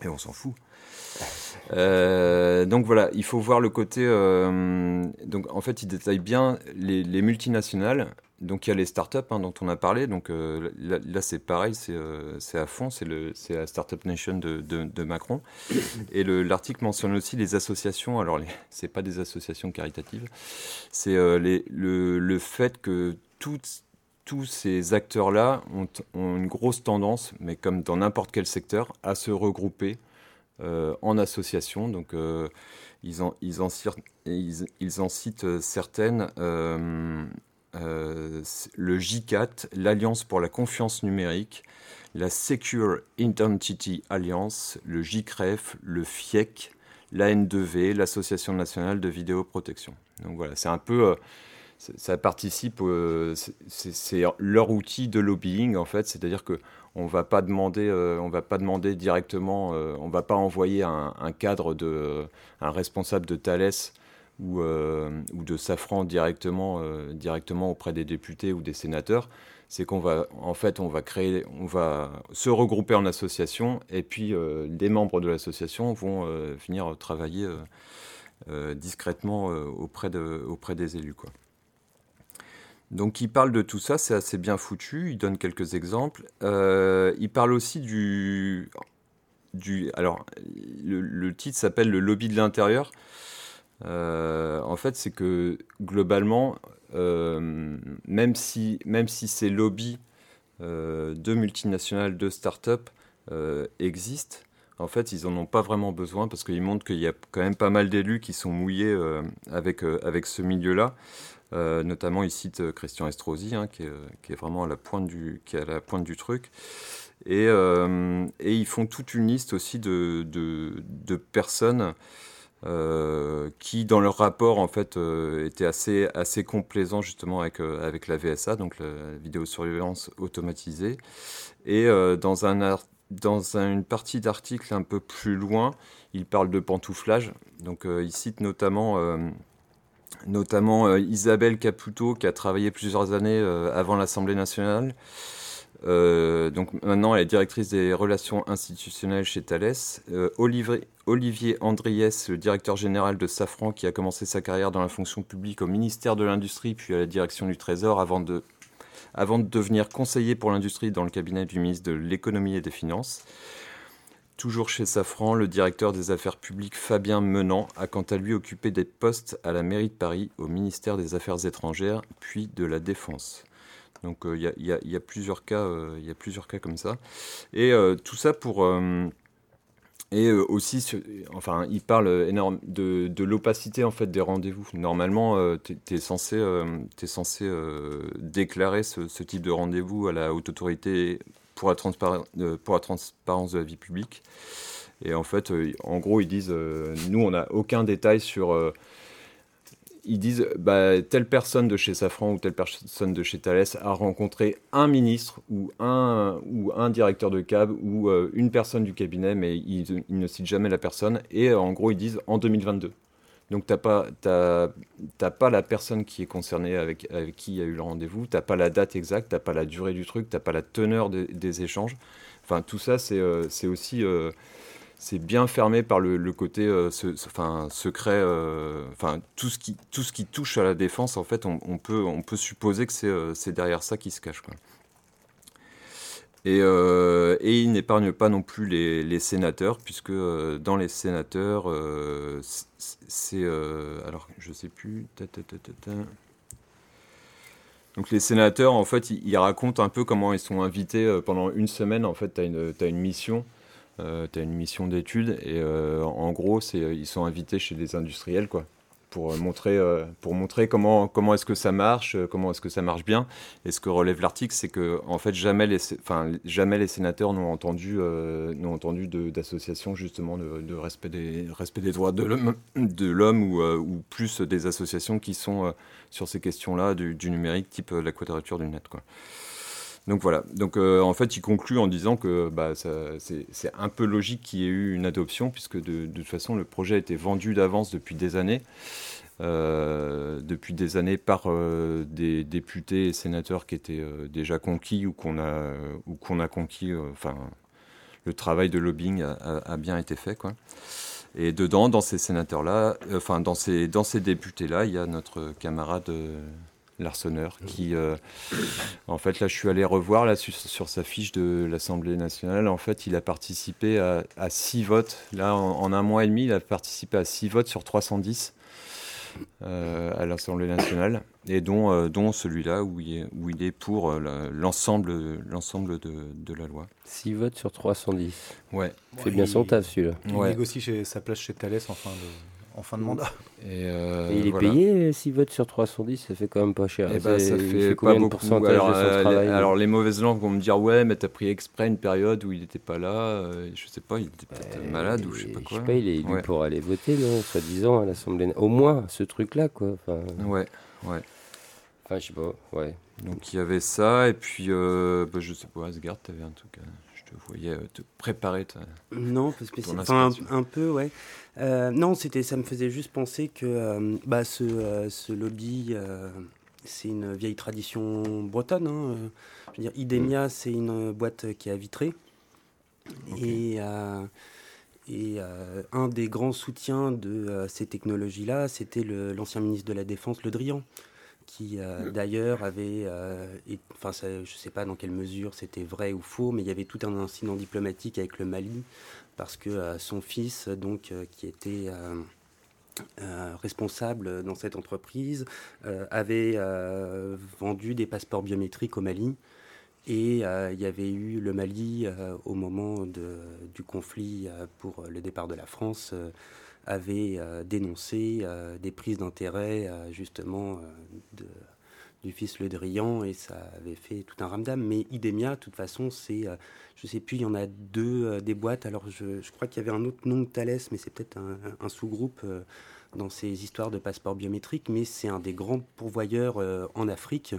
Et on s'en fout. Euh, donc voilà, il faut voir le côté. Euh, donc en fait, il détaille bien les multinationales donc il y a les startups hein, dont on a parlé. Donc euh, là, c'est pareil, euh, c'est à fond, c'est la Startup Nation de, Macron. Et l'article mentionne aussi les associations. Alors c'est pas des associations caritatives, c'est euh, le, fait que tous ces acteurs-là ont, une grosse tendance, mais comme dans n'importe quel secteur, à se regrouper en association. Donc ils en citent certaines. Euh, le J4, l'Alliance pour la confiance numérique, la Secure Identity Alliance, le JCREF, le FIEC, l'AN2V, l'Association nationale de vidéoprotection. Donc voilà, c'est un peu, euh, ça participe, c'est leur outil de lobbying en fait, c'est-à-dire que on va pas demander, euh, on va va pas envoyer un, un cadre de, un responsable de Thales ou, euh, ou de Safran directement, euh, directement auprès des députés ou des sénateurs, c'est qu'on va, en fait, on va créer, on va se regrouper en association et puis euh, les membres de l'association vont venir travailler discrètement auprès, de, auprès des élus. Donc il parle de tout ça, c'est assez bien foutu, il donne quelques exemples. il parle aussi du... du alors, le, le titre s'appelle Le lobby de l'intérieur. Euh, en fait, c'est que globalement, euh, même si, même si ces lobbies euh, de multinationales, de start-up existent, en fait, ils n'en ont pas vraiment besoin parce qu'ils montrent qu'il y a quand même pas mal d'élus qui sont mouillés avec, avec ce milieu-là. notamment, il cite Christian Estrosi, hein, qui, est, vraiment à la pointe du, qui est à la pointe du truc. Et, et ils font toute une liste aussi de, de, personnes qui dans leur rapport en fait euh, était assez assez complaisant justement avec euh, avec la VSA donc la vidéosurveillance automatisée. Et dans un dans une partie d'article un peu plus loin il parle de pantouflage. Donc il cite notamment notamment Isabelle Caputo qui a travaillé plusieurs années avant l'Assemblée nationale euh, donc maintenant, elle est directrice des relations institutionnelles chez Thales. Euh, Olivier, Andriès, le directeur général de Safran, qui a commencé sa carrière dans la fonction publique au ministère de l'Industrie, puis à la direction du Trésor, avant de devenir conseiller pour l'industrie dans le cabinet du ministre de l'Économie et des Finances. Toujours chez Safran, le directeur des Affaires publiques Fabien Menant a quant à lui occupé des postes à la mairie de Paris, au ministère des Affaires étrangères, puis de la Défense. Donc il y, a, plusieurs cas, il y a plusieurs cas comme ça. Et tout ça pour et euh, aussi, enfin, il parle énorme de, de l'opacité en fait des rendez-vous. Normalement, euh, tu es, censé, es censé euh, déclarer ce, type de rendez-vous à la haute autorité pour la, pour la transparence de la vie publique. Et en fait, en gros, ils disent, nous, on n'a aucun détail sur ils disent bah, telle personne de chez Safran ou telle personne de chez Thales a rencontré un ministre ou un, ou un directeur de cab ou euh, une personne du cabinet, mais ils, ne citent jamais la personne. Et euh, en gros, ils disent en 2022. Donc, tu n'as pas, pas la personne qui est concernée avec, avec qui il y a eu le rendez-vous, tu n'as pas la date exacte, tu n'as pas la durée du truc, tu n'as pas la teneur des échanges. Enfin, tout ça, c'est euh, aussi c'est bien fermé par le, côté euh, enfin, secret. Euh, tout, ce qui, tout ce qui touche à la défense, en fait, on, peut, on peut supposer que c'est euh, derrière ça qui se cache. Et, et, il n'épargne pas non plus les, sénateurs, puisque dans les sénateurs, c'est. alors, je sais plus. donc les sénateurs, en fait, ils, racontent un peu comment ils sont invités pendant une semaine. En fait, tu as, as, une mission euh, tu as une mission d'étude et euh, en gros, c'est, ils sont invités chez des industriels quoi, pour montrer, euh, pour montrer comment, comment est-ce que ça marche, comment est-ce que ça marche bien. Et ce que relève l'article, c'est que en fait, jamais les, enfin, jamais les sénateurs n'ont entendu, n'ont entendu d'associations justement de, respect, des, respect des droits de l'homme, ou, plus des associations qui sont sur ces questions-là du, du numérique, type la quadrature du net. Quoi. Donc voilà. Donc euh, en fait, il conclut en disant que bah, c'est un peu logique qu'il y ait eu une adoption, puisque de, toute façon, le projet a été vendu d'avance depuis des années. Euh, depuis des années par euh, des députés et sénateurs qui étaient déjà conquis ou qu'on a, ou qu'on a conquis. Enfin, le travail de lobbying a, bien été fait. Quoi. Et dedans, dans ces sénateurs-là, enfin, dans ces, dans ces députés-là, il y a notre camarade l'arseneur, qui, euh, en fait, là, je suis allé revoir là, sur, sa fiche de l'Assemblée nationale. En fait, il a participé à, six votes. Là, en, un mois et demi, il a participé à six votes sur 310 euh, à l'Assemblée nationale, et dont, euh, dont celui-là où, il est, où il est pour l'ensemble l'ensemble de, de, la loi. Six votes sur 310. Ouais. C'est bien son taf, celui-là. Il négocie chez, sa place chez Thalès en fin de en fin de mandat. Et, euh, il est payé 6 votes sur 310, ça fait quand même pas cher. Et bah, ben, ça fait, pas beaucoup. Alors, euh, alors, les mauvaises langues vont me dire ouais, mais t'as pris exprès une période où il n'était pas là. Euh, je sais pas, il était peut-être euh, malade ou je sais pas quoi. Je sais pas, il est élu pour aller voter, non, soi-disant à l'Assemblée. Au moins ce truc-là, quoi. Enfin, ouais, ouais. Enfin, je sais pas, ouais. Donc il y avait ça, et puis bah, je sais pas, Asgard, t'avais un truc. je te voyais te préparer. Ta, non, Enfin, un, un, peu, ouais. Euh, non, c'était, ça me faisait juste penser que euh, bah, ce, euh, ce, lobby, c'est une vieille tradition bretonne. Hein, je veux dire, Idemia, mm. c'est une boîte qui a vitré. Et, et un des grands soutiens de ces technologies-là, c'était l'ancien ministre de la Défense, Le Drian qui mm. d'ailleurs avait, enfin je ne sais pas dans quelle mesure c'était vrai ou faux, mais il y avait tout un incident diplomatique avec le Mali parce que euh, son fils, donc, euh, qui était euh, responsable dans cette entreprise, avait vendu des passeports biométriques au Mali. Et il y avait eu le Mali au moment de, du conflit pour le départ de la France avait dénoncé des prises d'intérêt justement de, du fils Le Drian et ça avait fait tout un ramdam. Mais Idemia, de toute façon, c'est, euh, je sais plus, il y en a deux euh, des boîtes. Alors je, je crois qu'il y avait un autre nom de Thales, mais c'est peut-être un, sous-groupe euh, dans ces histoires de passeports biométriques. Mais c'est un des grands pourvoyeurs en Afrique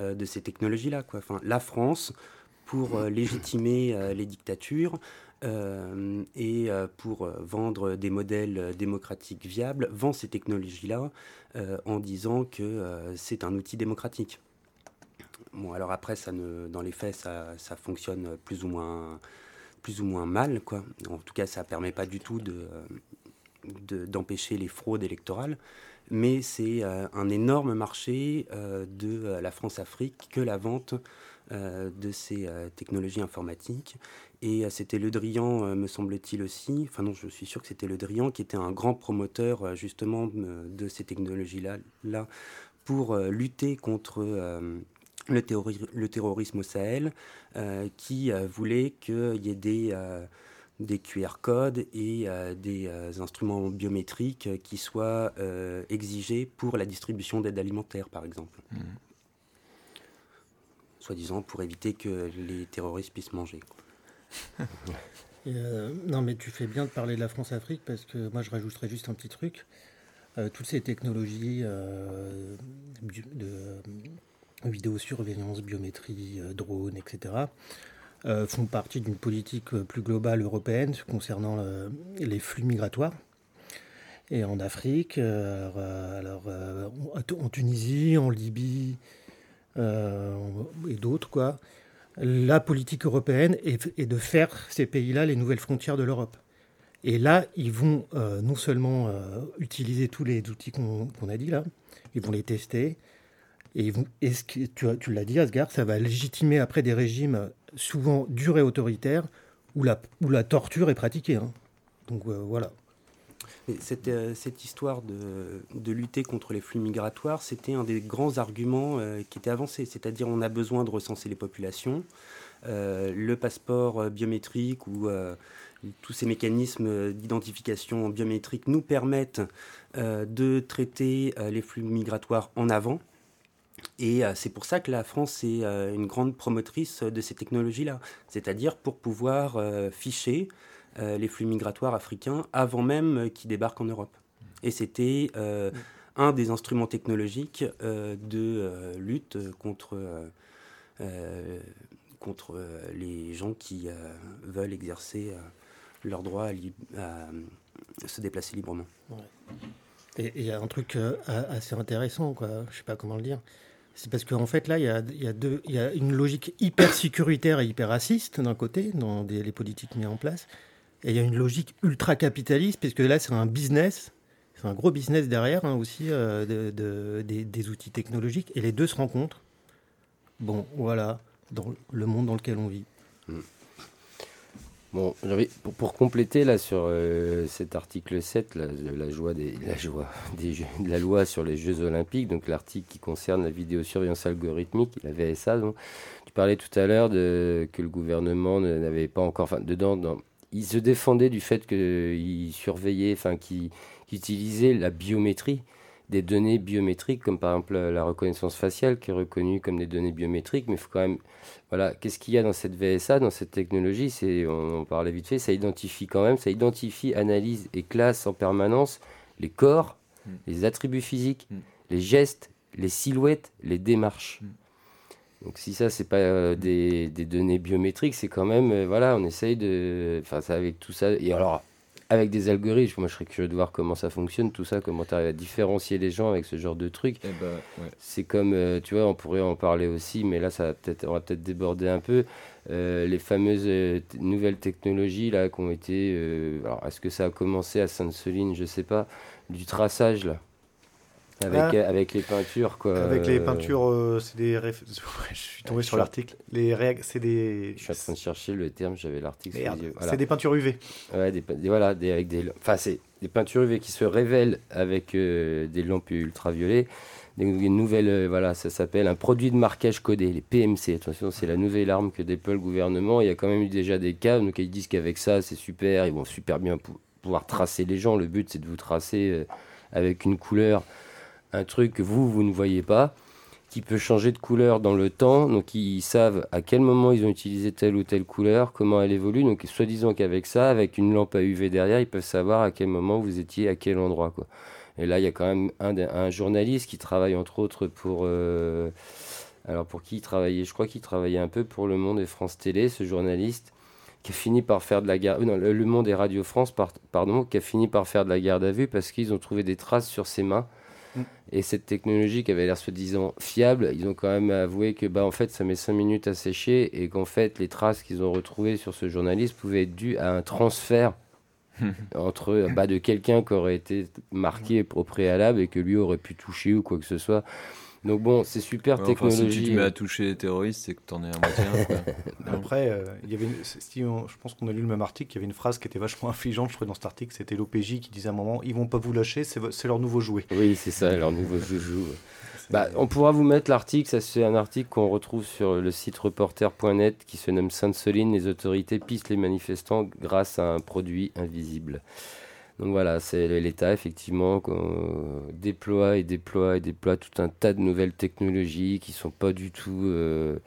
de ces technologies-là. Enfin, la France, pour légitimer les dictatures, euh, et euh, pour euh, vendre des modèles démocratiques viables, vend ces technologies-là en disant que c'est un outil démocratique. Bon, alors après, dans les faits, ça, fonctionne plus ou moins, plus ou moins mal, quoi. En tout cas, ça permet pas du tout de, d'empêcher les fraudes électorales. Mais c'est un énorme marché de la France-Afrique que la vente de ces technologies informatiques. Et euh, c'était Le Drian, euh, me semble-t-il aussi, enfin non, je suis sûr que c'était Le Drian, qui était un grand promoteur euh, justement de ces technologies-là là, pour lutter contre le, le, terrorisme au Sahel, qui voulait qu'il y ait des des QR codes et des instruments biométriques qui soient exigés pour la distribution d'aide alimentaire, par exemple. Mmh. Soi-disant pour éviter que les terroristes puissent manger. Euh, non, mais tu fais bien de parler de la France-Afrique parce que moi je rajouterais juste un petit truc. Euh, toutes ces technologies euh, de vidéosurveillance, biométrie, drone, etc., font partie d'une politique plus globale européenne concernant les flux migratoires. Et en Afrique, alors, en Tunisie, en Libye et d'autres, quoi la politique européenne est, de faire ces pays-là les nouvelles frontières de l'Europe. Et là, ils vont euh, non seulement euh, utiliser tous les outils qu'on a dit là, ils vont les tester. Et, tu, l'as dit, Asgard, ça va légitimer après des régimes souvent durs et autoritaires où la, torture est pratiquée. Hein. Donc euh, voilà. Cette, cette, histoire de, lutter contre les flux migratoires, c'était un des grands arguments qui était avancé. C'est-à-dire on a besoin de recenser les populations. le passeport biométrique ou tous ces mécanismes d'identification biométrique nous permettent euh, de traiter euh, les flux migratoires en avant. Et euh, c'est pour ça que la France est une grande promotrice de ces technologies-là, c'est-à-dire pour pouvoir ficher les flux migratoires africains avant même qu'ils débarquent en Europe. Et c'était un des instruments technologiques de lutte contre, contre les gens qui veulent exercer leur droit à, se déplacer librement. Et il y a un truc euh, assez intéressant, quoi. je ne sais pas comment le dire. C'est parce qu'en fait, là, il y a, y, y a, une logique hyper sécuritaire et hyper raciste d'un côté, dans les politiques mises en place. Et il y a une logique ultra capitaliste, puisque là, c'est un business, c'est un gros business derrière hein, aussi, euh, de, des, outils technologiques. Et les deux se rencontrent. Bon, voilà, dans le monde dans lequel on vit. Mm. Bon, pour, pour, compléter là sur euh, cet article 7, la, joie des, la joie des de la loi sur les Jeux Olympiques, donc l'article qui concerne la vidéosurveillance algorithmique, la VSA. Tu parlais tout à l'heure que le gouvernement n'avait pas encore, enfin, dedans, dans, il se défendait du fait qu'il surveillait, enfin, qu'il utilisait la biométrie des données biométriques, comme par exemple la reconnaissance faciale qui est reconnue comme des données biométriques, mais il faut quand même, voilà, qu'est-ce qu'il y a dans cette VSA, dans cette technologie, c'est, on, en parlait vite fait, ça identifie quand même, ça identifie, analyse et classe en permanence les corps, mm. les attributs physiques, mm. les gestes, les silhouettes, les démarches. Mm. Donc si ça c'est pas euh, des, des, données biométriques, c'est quand même euh, voilà, on essaye de, enfin ça avec tout ça. Et alors avec des algorithmes. Moi, je serais curieux de voir comment ça fonctionne, tout ça, comment tu arrives à différencier les gens avec ce genre de truc. Eh ben, c'est comme, euh, tu vois, on pourrait en parler aussi, mais là, ça peut on va peut-être déborder un peu. Euh, les fameuses euh, nouvelles technologies là, qui ont été. alors, est-ce que ça a commencé à Sainte-Soline Je sais pas. Du traçage, là? Avec, ah. euh, avec les peintures, quoi. Avec les peintures, euh, c'est des. je suis tombé sur l'article. Les c'est des. Je suis en train de chercher le terme, j'avais l'article. C'est des peintures UV. Ouais, des, voilà, des, avec des. Enfin, c'est des peintures UV qui se révèlent avec euh, des lampes ultraviolets. Des, nouvelles, voilà, ça s'appelle un produit de marquage codé, les PMC. Attention, c'est la nouvelle arme que déploie le gouvernement. Il y a quand même eu déjà des cas, donc ils disent qu'avec ça, c'est super, ils vont super bien pouvoir tracer les gens. Le but, c'est de vous tracer avec une couleur un truc que vous, vous ne voyez pas, qui peut changer de couleur dans le temps. Donc ils savent à quel moment ils ont utilisé telle ou telle couleur, comment elle évolue. Donc soi-disant qu'avec ça, avec une lampe à UV derrière, ils peuvent savoir à quel moment vous étiez, à quel endroit. Et là, il y a quand même un, journaliste qui travaille entre autres pour... Euh, alors pour qui il travaillait Je crois qu'il travaillait un peu pour Le Monde et France Télé, ce journaliste qui a fini par faire de la garde... Non, le Monde et Radio France, pardon, qui a fini par faire de la garde à vue parce qu'ils ont trouvé des traces sur ses mains et cette technologie qui avait l'air soi-disant fiable, ils ont quand même avoué que bah, en fait, ça met 5 minutes à sécher et qu'en fait, les traces qu'ils ont retrouvées sur ce journaliste pouvaient être dues à un transfert entre bah, de quelqu'un qui aurait été marqué au préalable et que lui aurait pu toucher ou quoi que ce soit. Donc bon, c'est super technologie. si tu mets à toucher les terroristes, c'est que tu en es un moitié. Après, euh, il y avait je pense qu'on a lu le même article, il y avait une phrase qui était vachement affligeante, je crois, dans cet article, c'était l'OPJ qui disait à un moment, ils vont pas vous lâcher, c'est leur nouveau jouet. Oui, c'est ça, leur nouveau joujou. Bah, on pourra vous mettre l'article, ça c'est un article qu'on retrouve sur le site reporter.net qui se nomme Sainte-Soline, les autorités pistent les manifestants grâce à un produit invisible. Donc voilà, c'est l'État effectivement qu'on déploie et déploie et déploie tout un tas de nouvelles technologies qui sont pas du tout euh,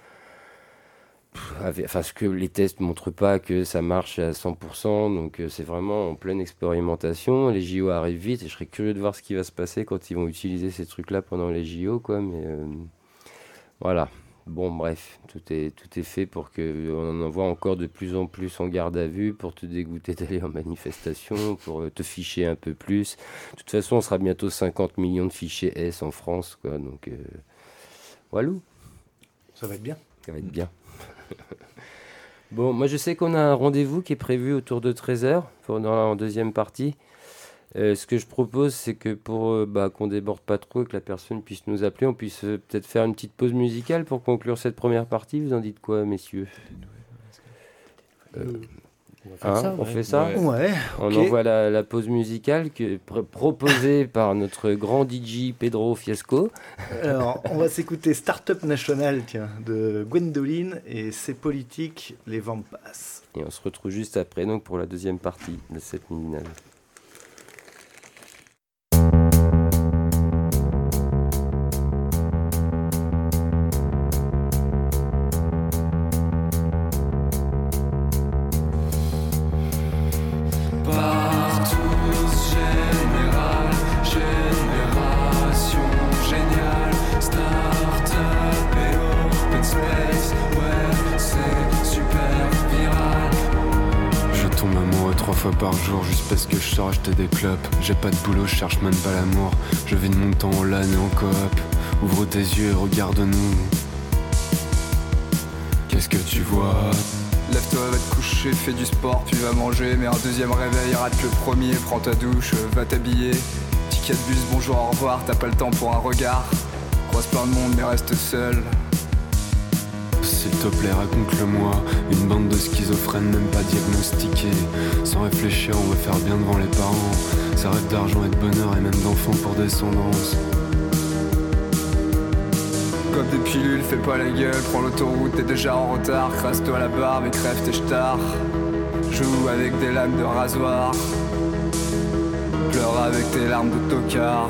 enfin, ce que les tests montrent pas que ça marche à 100%, donc euh, c'est vraiment en pleine expérimentation. Les JO arrivent vite et je serais curieux de voir ce qui va se passer quand ils vont utiliser ces trucs-là pendant les JO, quoi. Mais euh, voilà. Bon, bref, tout est, tout est fait pour qu'on en envoie encore de plus en plus en garde à vue, pour te dégoûter d'aller en manifestation, pour euh, te ficher un peu plus. De toute façon, on sera bientôt 50 millions de fichiers S en France, quoi. Donc, voilà. Ça va être bien. Ça va être bien. bon, moi je sais qu'on a un rendez-vous qui est prévu autour de 13h pour dans la deuxième partie. Euh, ce que je propose, c'est que pour euh, bah, qu'on déborde pas trop et que la personne puisse nous appeler, on puisse euh, peut-être faire une petite pause musicale pour conclure cette première partie. Vous en dites quoi, messieurs? On fait ça, on envoie la, pause musicale que, proposée par notre grand DJ Pedro Fiasco. Alors, on va s'écouter Startup National tiens, de Gwendoline et ses politiques, les vents passent. Et on se retrouve juste après donc, pour la deuxième partie de cette mini J'ai pas de boulot, je cherche même pas l'amour. Je vis de mon temps en LAN et en coop. Ouvre tes yeux et regarde-nous. Qu'est-ce que tu vois? Lève-toi, va te coucher, fais du sport, tu vas manger. Mais un deuxième réveil, rate le premier, prends ta douche, va t'habiller. Ticket de bus, bonjour, au revoir, t'as pas le temps pour un regard. Croise plein de monde, mais reste seul. S'il te plaît, raconte-le-moi. Une bande de schizophrènes, même pas diagnostiqués. Sans réfléchir, on veut faire bien devant les parents. Ça rêve d'argent et de bonheur et même d'enfants pour descendance. Comme des pilules, fais pas la gueule, prends l'autoroute, t'es déjà en retard. Crasse-toi la barbe et crève tes stars. Joue avec des lames de rasoir. Pleure avec tes larmes de tocard.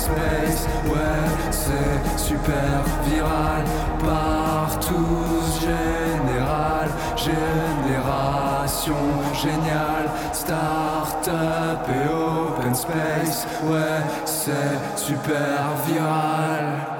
open space. Ouais, c'est super viral. Partout, général, génération géniale, start-up et open space. Ouais, c'est super viral.